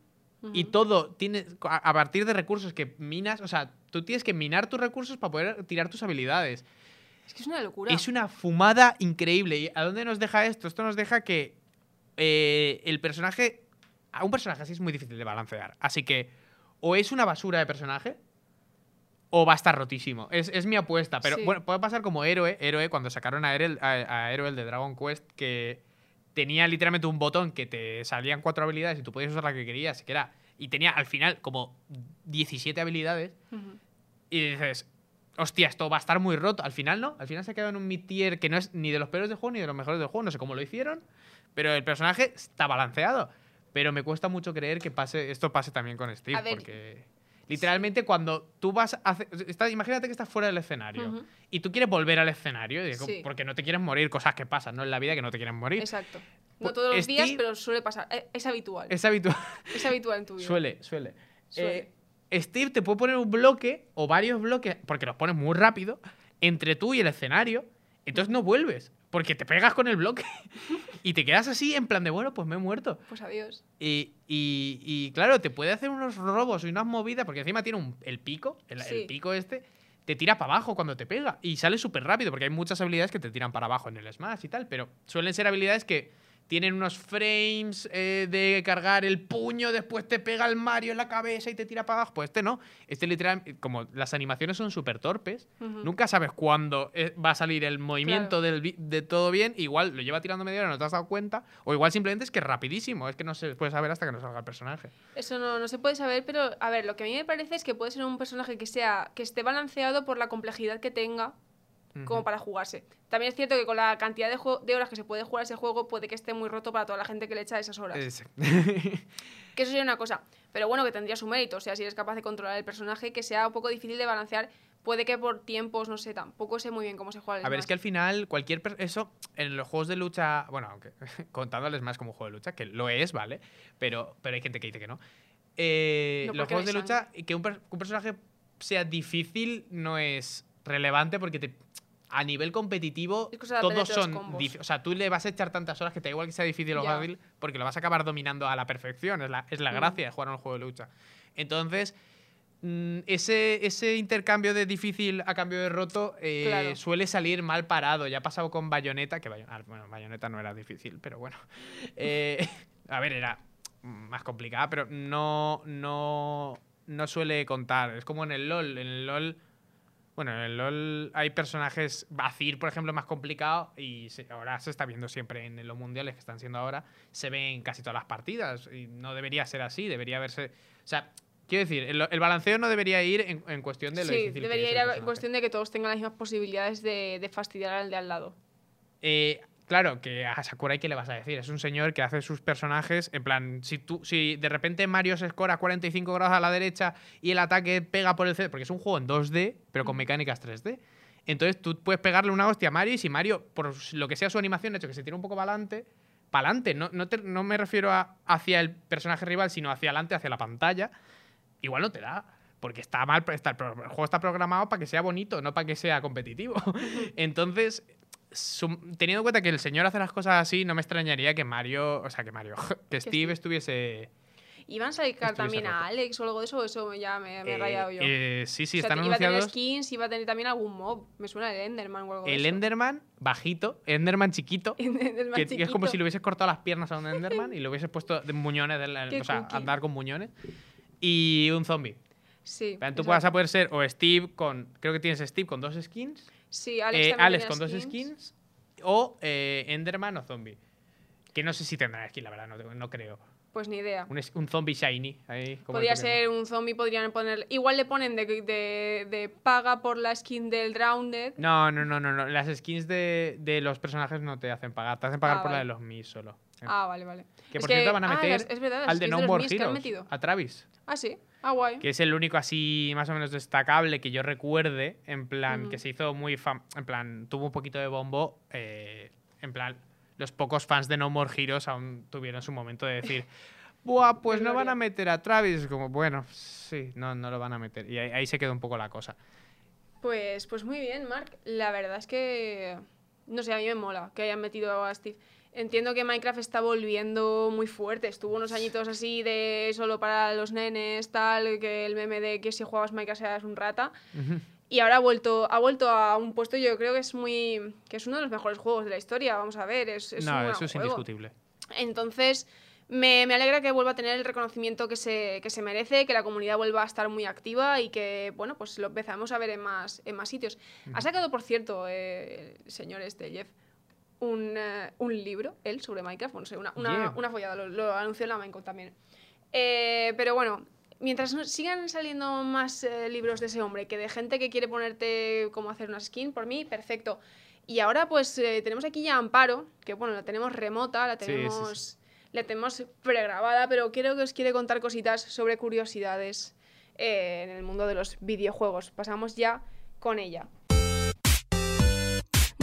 y todo. Tiene, a, a partir de recursos que minas, o sea, tú tienes que minar tus recursos para poder tirar tus habilidades. Es que es una locura. Es una fumada increíble. ¿Y a dónde nos deja esto? Esto nos deja que eh, el personaje. A un personaje así es muy difícil de balancear. Así que o es una basura de personaje o va a estar rotísimo. Es, es mi apuesta. Pero Sí. bueno, puede pasar como héroe. Héroe cuando sacaron a Erel, a, a Héroe el de Dragon Quest que tenía literalmente un botón que te salían cuatro habilidades y tú podías usar la que querías. Que era, y tenía al final como 17 habilidades. Y dices, hostia, esto va a estar muy roto. Al final no, al final se ha quedado en un mid-tier que no es ni de los peores del juego ni de los mejores del juego. No sé cómo lo hicieron, pero el personaje está balanceado. Pero me cuesta mucho creer que pase, esto pase también con Steve, ver, porque literalmente cuando tú vas a hacer... imagínate que estás fuera del escenario y tú quieres volver al escenario, digo, Sí. porque no te quieres morir, cosas que pasan, ¿no? En la vida que no te quieren morir. Exacto. No todos los días, pero suele pasar. Eh, Es habitual. Es, Es habitual. habitual en tu vida. Suele, suele. Suele. Eh, Steve te puede poner un bloque o varios bloques, porque los pones muy rápido, entre tú y el escenario. Entonces no vuelves, porque te pegas con el bloque. y te quedas así en plan de, bueno, pues me he muerto. Pues adiós. Y, y- y, claro, te puede hacer unos robos y unas movidas, porque encima tiene un- el pico, el, el pico este, te tira para abajo cuando te pega. Y sale súper rápido, porque hay muchas habilidades que te tiran para abajo en el Smash y tal, pero suelen ser habilidades que tienen unos frames eh, de cargar el puño, después te pega el Mario en la cabeza y te tira para abajo. Pues este no. Este literal, como las animaciones son súper torpes, nunca sabes cuándo eh, va a salir el movimiento del de todo bien. Igual lo lleva tirando media hora, no te has dado cuenta. O igual simplemente es que es rapidísimo. Es que no se puede saber hasta que no salga el personaje. Eso no, no se puede saber, pero a ver, lo que a mí me parece es que puede ser un personaje que sea que esté balanceado por la complejidad que tenga como para jugarse. También es cierto que con la cantidad de, de horas que se puede jugar ese juego puede que esté muy roto para toda la gente que le echa esas horas. Ese. Que eso sería una cosa. Pero bueno, que tendría su mérito. O sea, si eres capaz de controlar el personaje, que sea un poco difícil de balancear, puede que por tiempos, no sé, tampoco sé muy bien cómo se juega el A ver, es que al final, cualquier. Eso, en los juegos de lucha. Bueno, aunque contándoles más como un juego de lucha, que lo es, ¿vale? Pero, pero hay gente que dice que no. Eh, No, los juegos de lucha, que un, per- que un personaje sea difícil no es relevante porque te. A nivel competitivo, todos son. O sea, tú le vas a echar tantas horas que te da igual que sea difícil o Ya. fácil, porque lo vas a acabar dominando a la perfección. Es la, es la Mm. gracia de jugar a un juego de lucha. Entonces, mm, ese, ese intercambio de difícil a cambio de roto eh, Claro. suele salir mal parado. Ya ha pasado con Bayonetta, que Bayo- ah, bueno, Bayonetta no era difícil, pero bueno. Eh, a ver, era más complicada, pero no, no, no suele contar. Es como en el LOL. En el LOL. Bueno, en el LOL hay personajes. Bacir, por ejemplo, más complicado. Y se- ahora se está viendo siempre en los mundiales que están siendo ahora. Se ve en casi todas las partidas. Y no debería ser así. Debería verse. O sea, quiero decir, el, el balanceo no debería ir en, en cuestión de lo Sí, difícil debería ir personaje. cuestión de que todos tengan las mismas posibilidades de, de fastidiar al de al lado. Eh, claro, que a Sakurai, ¿qué le vas a decir? Es un señor que hace sus personajes. En plan, si tú, si de repente Mario se escora 45 grados a la derecha y el ataque pega por el centro, porque es un juego en 2D, pero con mecánicas 3D. Entonces tú puedes pegarle una hostia a Mario y si Mario, por lo que sea su animación, ha hecho que se tire un poco para adelante, para adelante. No, no, te- no me refiero a hacia el personaje rival, sino hacia adelante, hacia la pantalla. Igual no te da. Porque está mal, está, el, juego está programado para que sea bonito, no para que sea competitivo. Entonces, teniendo en cuenta que el señor hace las cosas así, no me extrañaría que Mario, o sea, que Mario, que Steve Steve. estuviese... ¿Iban a sacar también a roto. Alex o algo de eso? Eso ya me, me he eh, rayado yo. eh, sí, sí, O sea, están iba a tener anunciados. skins, iba a tener también algún mob. Me suena el Enderman o algo de El eso. Enderman bajito, Enderman chiquito, Enderman que, que es como chiquito. si le hubieses cortado las piernas a un Enderman y le hubieses puesto de muñones, de la- o sea, cookie. andar con muñones. Y un zombie. Sí. Plan, Tú vas a poder ser o Steve con. Creo que tienes Steve con dos skins. Sí, Alex, eh, Alex con dos skins. O eh, Enderman o zombie. Que no sé si tendrá skin, la verdad, no, no creo. Pues ni idea. Un, zombie shiny. Ahí, Podría ser un zombie, podrían poner. Igual le ponen de, de, de paga por la skin del Drowned. No, no, no, no, no. Las skins de, de los personajes no te hacen pagar. Te hacen pagar Ah, por la de los Mis solo. Ah, vale, vale. que Es por cierto van a ah, meter es verdad, al de No More Heroes. metido. A Travis. Ah, sí. Ah, guay. Que es el único así más o menos destacable que yo recuerde. En plan, que se hizo muy fam En plan, tuvo un poquito de bombo. eh, en plan, los pocos fans de No More Heroes aún tuvieron su momento de decir. Buah, pues no van a meter a Travis. Como, bueno, sí, no, no lo van a meter. Y ahí, ahí se quedó un poco la cosa. Pues, pues muy bien, Mark. La verdad es que. No sé, a mí me mola que hayan metido a Steve. Entiendo que Minecraft está volviendo muy fuerte. Estuvo unos añitos así de solo para los nenes, tal, que el meme de que si juegas Minecraft seas un rata. Y ahora ha vuelto, ha vuelto a un puesto, yo creo que es muy. que es uno de los mejores juegos de la historia. Vamos a ver. Es, es un no, gran eso es juego. indiscutible. Entonces, me, me alegra que vuelva a tener el reconocimiento que se, que se merece, que la comunidad vuelva a estar muy activa y que, bueno, pues lo empezamos a ver en más, en más sitios. Ha sacado, por cierto, eh, el señor este, Jeff, un, un libro, él, sobre Minecraft, bueno, no sé, una, una, Yeah. una follada, lo, lo anunció en la Minecraft también. Eh, pero bueno, mientras sigan saliendo más eh, libros de ese hombre que de gente que quiere ponerte cómo hacer una skin, por mí, perfecto. Y ahora pues eh, tenemos aquí ya Amparo, que bueno, la tenemos remota, la Sí, sí, sí. tenemos, la tenemos pregrabada, pero creo que os quiere contar cositas sobre curiosidades eh, en el mundo de los videojuegos. Pasamos ya con ella.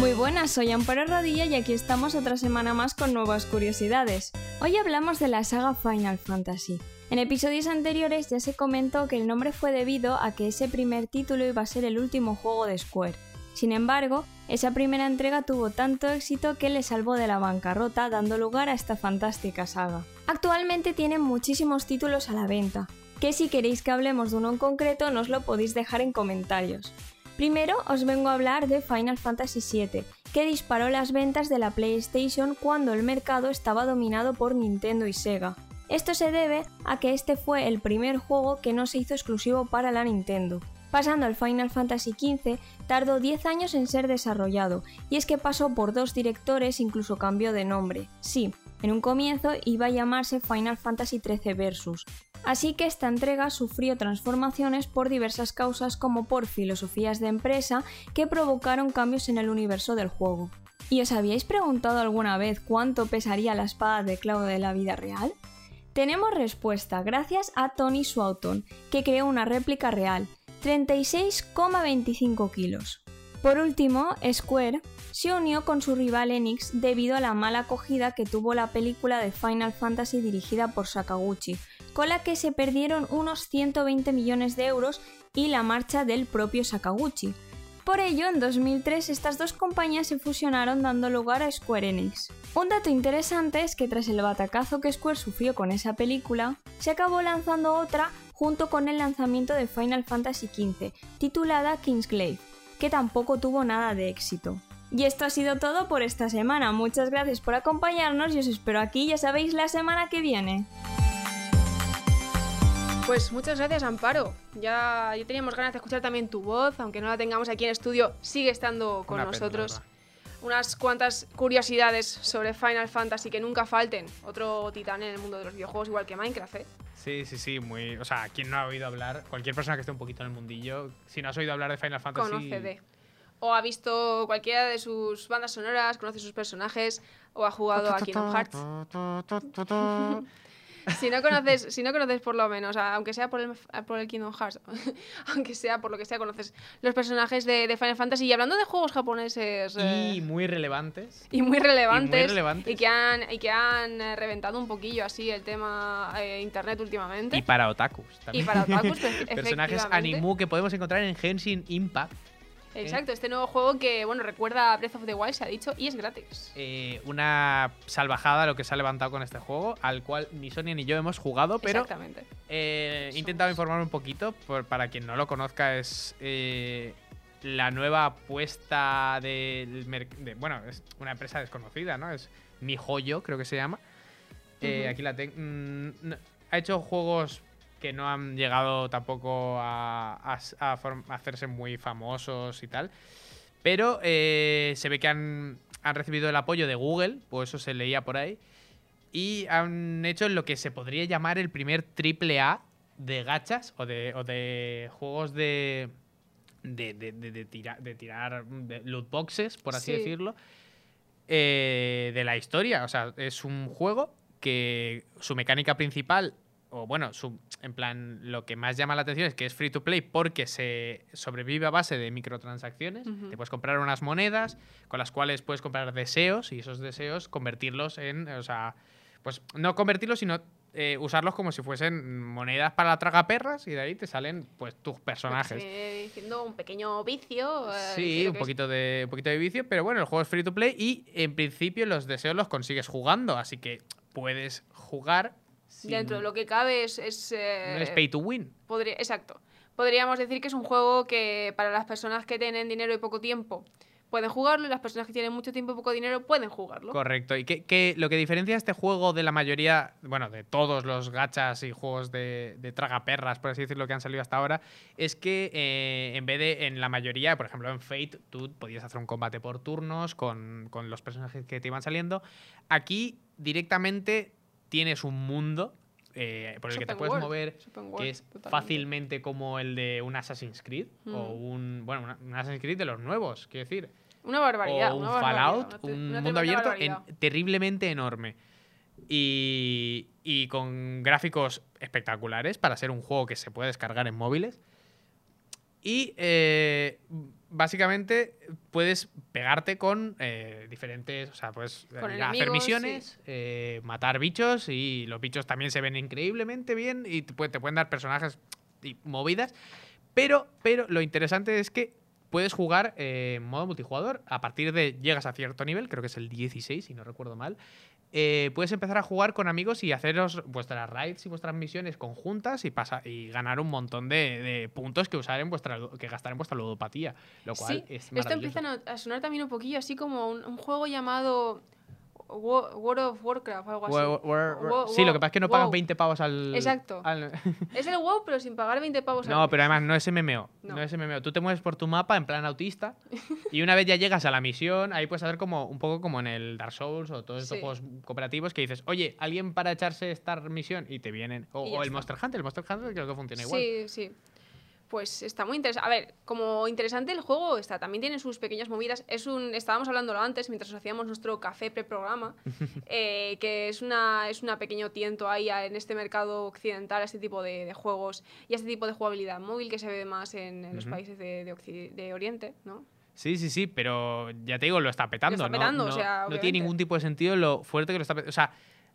Muy buenas, soy Amparo Rodilla y aquí estamos otra semana más con nuevas curiosidades. Hoy hablamos de la saga Final Fantasy. En episodios anteriores ya se comentó que el nombre fue debido a que ese primer título iba a ser el último juego de Square. Sin embargo, esa primera entrega tuvo tanto éxito que le salvó de la bancarrota dando lugar a esta fantástica saga. Actualmente tienen muchísimos títulos a la venta, que si queréis que hablemos de uno en concreto nos lo podéis dejar en comentarios. Primero os vengo a hablar de Final Fantasy VII, que disparó las ventas de la PlayStation cuando el mercado estaba dominado por Nintendo y Sega. Esto se debe a que este fue el primer juego que no se hizo exclusivo para la Nintendo. Pasando al Final Fantasy XV, tardó 10 años en ser desarrollado, y es que pasó por dos directores incluso cambió de nombre. Sí, en un comienzo iba a llamarse Final Fantasy XIII Versus, Así que esta entrega sufrió transformaciones por diversas causas como por filosofías de empresa que provocaron cambios en el universo del juego. ¿Y os habíais preguntado alguna vez cuánto pesaría la espada de clavo de la vida real? Tenemos respuesta gracias a Tony Swauton, que creó una réplica real, 36,25 kilos. Por último, Square se unió con su rival Enix debido a la mala acogida que tuvo la película de Final Fantasy dirigida por Sakaguchi, con la que se perdieron unos 120 millones de euros y la marcha del propio Sakaguchi. Por ello, en 2003 estas dos compañías se fusionaron dando lugar a Square Enix. Un dato interesante es que tras el batacazo que Square sufrió con esa película, se acabó lanzando otra junto con el lanzamiento de Final Fantasy XV, titulada Kingsglaive, que tampoco tuvo nada de éxito. Y esto ha sido todo por esta semana. Muchas gracias por acompañarnos y os espero aquí, ya sabéis, la semana que viene. Pues muchas gracias, Amparo. Ya, ya teníamos ganas de escuchar también tu voz, aunque no la tengamos aquí en estudio, sigue estando con Una nosotros. Unas cuantas curiosidades sobre Final Fantasy que nunca falten. Otro titán en el mundo de los videojuegos, igual que Minecraft, ¿eh? Sí, sí, sí, muy. O sea, quien no ha oído hablar, cualquier persona que esté un poquito en el mundillo, si no has oído hablar de Final Fantasy. Conoce de. O ha visto cualquiera de sus bandas sonoras, conoce sus personajes, o ha jugado a Kingdom Hearts. Si no conoces, si no conoces por lo menos, aunque sea por el, por el Kingdom Hearts, aunque sea por lo que sea, conoces los personajes de, de Final Fantasy. Y hablando de juegos japoneses eh, Y muy relevantes. y muy relevantes, relevantes. y que han, y que han eh, reventado un poquillo así el tema eh, internet últimamente. Y para otakus Y también. para otakus, pues, Personajes animu que podemos encontrar en Genshin Impact. Exacto, este nuevo juego que, bueno, recuerda a Breath of the Wild, se ha dicho, y es gratis. Eh, una salvajada lo que se ha levantado con este juego, al cual ni Sonia ni yo hemos jugado, pero Exactamente. eh, he intentado informar un poquito. Por, para quien no lo conozca, es eh, la nueva apuesta del de, Bueno, es una empresa desconocida, ¿no? Es Mi Joyo, creo que se llama. Eh. Aquí la tengo. ha hecho juegos que no han llegado tampoco a, a hacerse muy famosos y tal. Pero eh, se ve que han, han recibido el apoyo de Google, pues eso se leía por ahí. Y han hecho lo que se podría llamar el primer triple A de gachas o de, o de juegos de, de, de, de- de tira- de tirar loot boxes, por así Sí. decirlo, eh, de la historia. O sea, es un juego que su mecánica principal, o bueno, su, en plan, lo que más llama la atención es que es free to play porque se sobrevive a base de microtransacciones. Te puedes comprar unas monedas con las cuales puedes comprar deseos y esos deseos convertirlos en, o sea, pues no convertirlos, sino eh, usarlos como si fuesen monedas para la tragaperras y de ahí te salen pues tus personajes. Eh, diciendo un pequeño vicio. eh, Sí, un es- poquito, de, un poquito de vicio, pero bueno, el juego es free to play y en principio los deseos los consigues jugando, así que puedes jugar Dentro de lo que cabe es. es, eh, no es pay to win. podría- exacto. Podríamos decir que es un juego que para las personas que tienen dinero y poco tiempo pueden jugarlo y las personas que tienen mucho tiempo y poco dinero pueden jugarlo. Correcto. Y que, que lo que diferencia este juego de la mayoría, bueno, de todos los gachas y juegos de, de tragaperras, por así decirlo, que han salido hasta ahora, es que eh, en vez de en la mayoría, por ejemplo en Fate, tú podías hacer un combate por turnos con, con los personajes que te iban saliendo. Aquí directamente tienes un mundo eh, por el que te puedes world, mover, que es fácilmente como el de un Assassin's Creed o un, bueno, una- un Assassin's Creed de los nuevos, quiero decir Una barbaridad. o un una Fallout, un una mundo abierto en- terriblemente enorme. Y, y con gráficos espectaculares para ser un juego que se puede descargar en móviles. Y eh, básicamente puedes pegarte con eh, diferentes. O sea, puedes a hacer misiones, eh, matar bichos y los bichos también se ven increíblemente bien y te, puede- te pueden dar personajes y movidas. Pero, pero lo interesante es que puedes jugar eh, en modo multijugador. A partir de llegas a cierto nivel, creo que es el 16, si no recuerdo mal. Eh, puedes empezar a jugar con amigos y haceros vuestras raids y vuestras misiones conjuntas y, pasa, y ganar un montón de, de puntos que usar en vuestra que gastar en vuestra ludopatía. Lo cual Sí, es esto empieza a sonar también un poquillo así como un, un juego llamado World of Warcraft o algo así. Sí, lo que pasa es que no pagas wow. 20 pavos al. Exacto. al- Es el WoW, pero sin pagar 20 pavos al no, pero además no es MMO. No. No. es MMO. Tú te mueves por tu mapa en plan autista y una vez ya llegas a la misión, ahí puedes hacer como un poco como en el Dark Souls o todos estos Sí. juegos cooperativos que dices, oye, alguien para echarse esta misión y te vienen. O, Y o el. Monster Hunter. El Monster Hunter creo que funciona igual. Sí, sí. Pues está muy interesante. A ver, como interesante el juego está, también tiene sus pequeñas movidas. Es un, estábamos hablándolo antes mientras hacíamos nuestro café preprograma, eh, que es una, es una pequeño tiento ahí a- en este mercado occidental a este tipo de, de juegos y a este tipo de jugabilidad móvil que se ve más en, en los países de, de Oriente, ¿no? Sí, sí, sí, pero ya te digo, lo está petando. está ¿no? petando, o no, sea, no tiene obviamente. ningún tipo de sentido lo fuerte que lo está petando. O sea,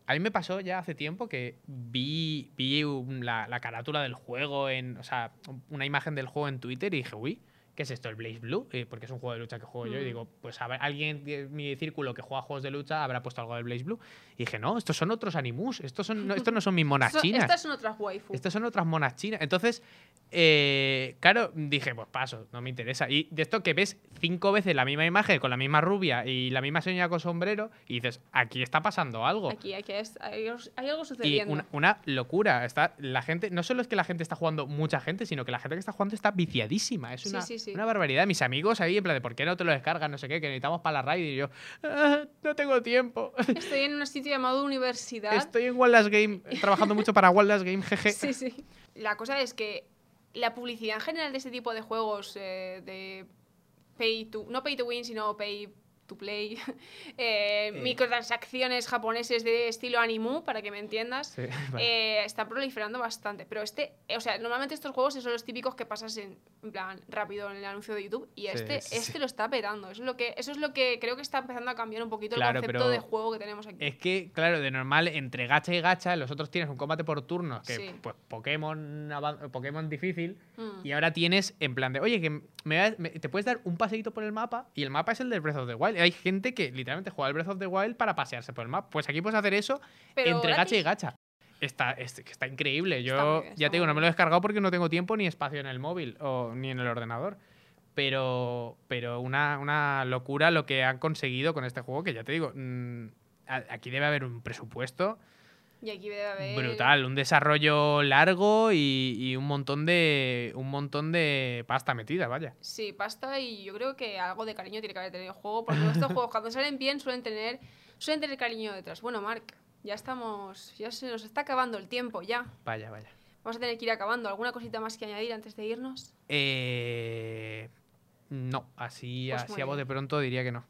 a mí me pasó ya hace tiempo que vi, vi la, la carátula del juego, en, o sea, una imagen del juego en Twitter y dije, uy, ¿qué es esto? El Blaze Blue, Eh, porque es un juego de lucha que juego yo. Y digo, pues a ver, alguien de mi círculo que juega juegos de lucha habrá puesto algo del Blaze Blue. Y dije, no, estos son otros animus, estos, son, no, estos no son mis monas chinas. estas son otras waifu. Estas son otras monas chinas. Entonces, eh, claro, dije, pues paso, no me interesa. Y de esto que ves cinco veces la misma imagen con la misma rubia y la misma señora con sombrero, y dices, aquí está pasando algo. Aquí, aquí es- hay, hay algo Y sucediendo. una, una locura. Está, la gente, no solo es que la gente está jugando mucha gente, sino que la gente que está jugando está viciadísima. Es Sí, una, sí, sí. una barbaridad. Mis amigos ahí, en plan de por qué no te lo descargas, no sé qué, que necesitamos para la raid. Y yo, "Ah, no tengo tiempo. Estoy en un sitio llamado universidad. Estoy en Wallace Game, trabajando mucho para Wallace Game, jeje. Sí, sí. La cosa es que la publicidad en general de este tipo de juegos eh, de pay to no pay to win, sino pay to play, eh, microtransacciones japoneses de estilo animu, para que me entiendas, Sí, vale. eh, está proliferando bastante. Pero este, eh, o sea, normalmente estos juegos son los típicos que pasas en, en plan rápido en el anuncio de YouTube y Sí, este, sí, este lo está petando. Eso es lo que, eso es lo que creo que está empezando a cambiar un poquito Claro, el concepto de juego que tenemos aquí. Es que, claro, de normal, entre gacha y gacha, los otros tienes un combate por turnos, que pues Pokémon, Pokémon difícil, Mm. y ahora tienes en plan de, oye, que me me- te puedes dar un paseíto por el mapa, y el mapa es el del Breath of the Wild. Hay gente que literalmente juega el Breath of the Wild para pasearse por el mapa. Pues aquí puedes hacer eso Pero entre gacha y gacha. Está, es- está increíble. Yo Está muy bien, ya te digo, no me lo he descargado porque no tengo tiempo ni espacio en el móvil o ni en el ordenador. Pero, pero una, una locura lo que han conseguido con este juego, que ya te digo, mm, aquí debe haber un presupuesto Y aquí debe haber... brutal, un desarrollo largo y, y un montón de un montón de pasta metida, vaya. Sí, pasta y yo creo que algo de cariño tiene que haber tenido el juego, porque estos juegos cuando salen bien suelen tener, suelen tener cariño detrás. Bueno, Mark, ya estamos, ya se nos está acabando el tiempo, ya. Vaya, vaya. Vamos a tener que ir acabando. ¿Alguna cosita más que añadir antes de irnos? Eh, no, así, Pues así a voz de pronto diría que no.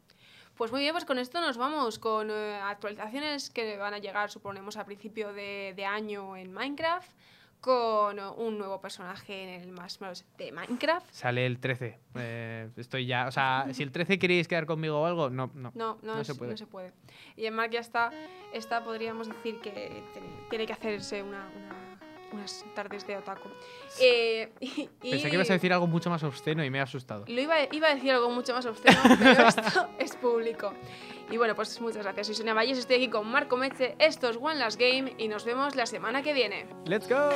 Pues muy bien, pues con esto nos vamos con eh, actualizaciones que van a llegar, suponemos, a principio de, de año en Minecraft, con un nuevo personaje en el más Bros. de Minecraft. Sale el 13. eh, estoy ya. O sea, si el 13 queréis quedar conmigo o algo, no, no. No, no, No es- se puede. no se puede. Y en Mark ya está, está, podríamos decir que tiene, tiene que hacerse una, una- unas tardes de otaku. Eh, y, Pensé que ibas a decir algo mucho más obsceno y me he asustado. Lo iba, iba a decir algo mucho más obsceno, pero esto es público. Y bueno, pues muchas gracias. Soy Sonia Valles, estoy aquí con Marco Meche. Esto es One Last Game y nos vemos la semana que viene. ¡Let's go!